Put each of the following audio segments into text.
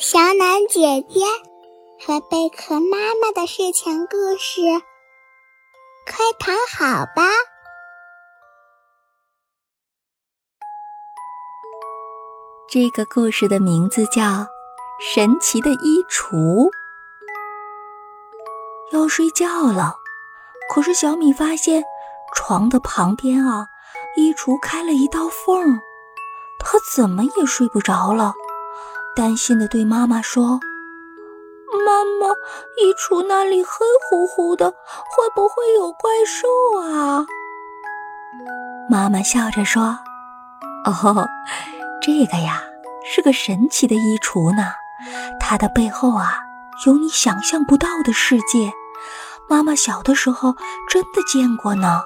小暖姐姐和贝壳妈妈的睡前故事，快躺好吧。这个故事的名字叫《神奇的衣橱》。要睡觉了，可是小米发现床的旁边啊，衣橱开了一道缝，他怎么也睡不着了。担心的对妈妈说：“妈妈，衣橱那里黑乎乎的，会不会有怪兽啊？”妈妈笑着说：“哦，这个呀是个神奇的衣橱呢，它的背后啊有你想象不到的世界。妈妈小的时候真的见过呢。”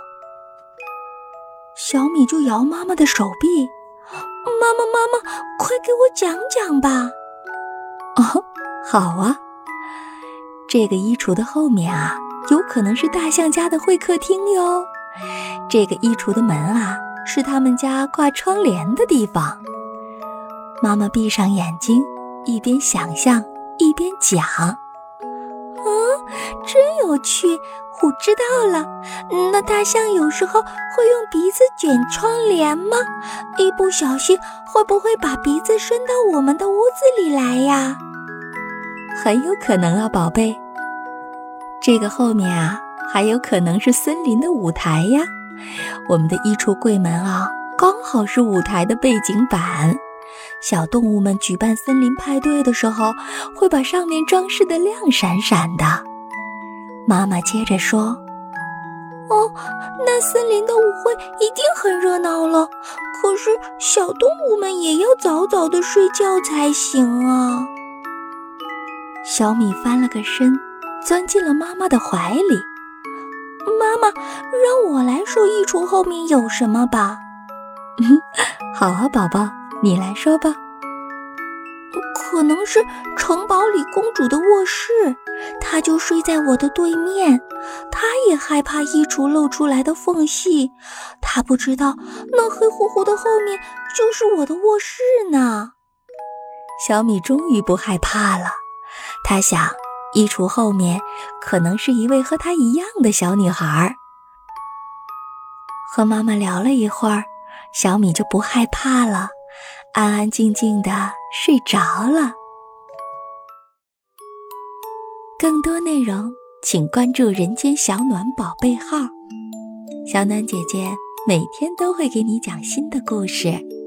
小米就摇妈妈的手臂。妈妈，妈妈，快给我讲讲吧！哦，好啊。这个衣橱的后面啊，有可能是大象家的会客厅哟。这个衣橱的门啊，是他们家挂窗帘的地方。妈妈闭上眼睛，一边想象一边讲。嗯，真有趣！我知道了，那大象有时候会用鼻子卷窗帘吗？一不小心会不会把鼻子伸到我们的屋子里来呀？很有可能啊，宝贝。这个后面啊，还有可能是森林的舞台呀。我们的衣橱柜门啊，刚好是舞台的背景板。小动物们举办森林派对的时候，会把上面装饰的亮闪闪的。妈妈接着说：“哦，那森林的舞会一定很热闹了。可是小动物们也要早早的睡觉才行啊。”小米翻了个身，钻进了妈妈的怀里。妈妈，让我来说衣橱后面有什么吧。嗯，好啊，宝宝。你来说吧，可能是城堡里公主的卧室，她就睡在我的对面。她也害怕衣橱露出来的缝隙，她不知道那黑乎乎的后面就是我的卧室呢。小米终于不害怕了，她想，衣橱后面可能是一位和她一样的小女孩。和妈妈聊了一会儿，小米就不害怕了。安安静静的睡着了。更多内容请关注“人间小暖宝贝号”，小暖姐姐每天都会给你讲新的故事。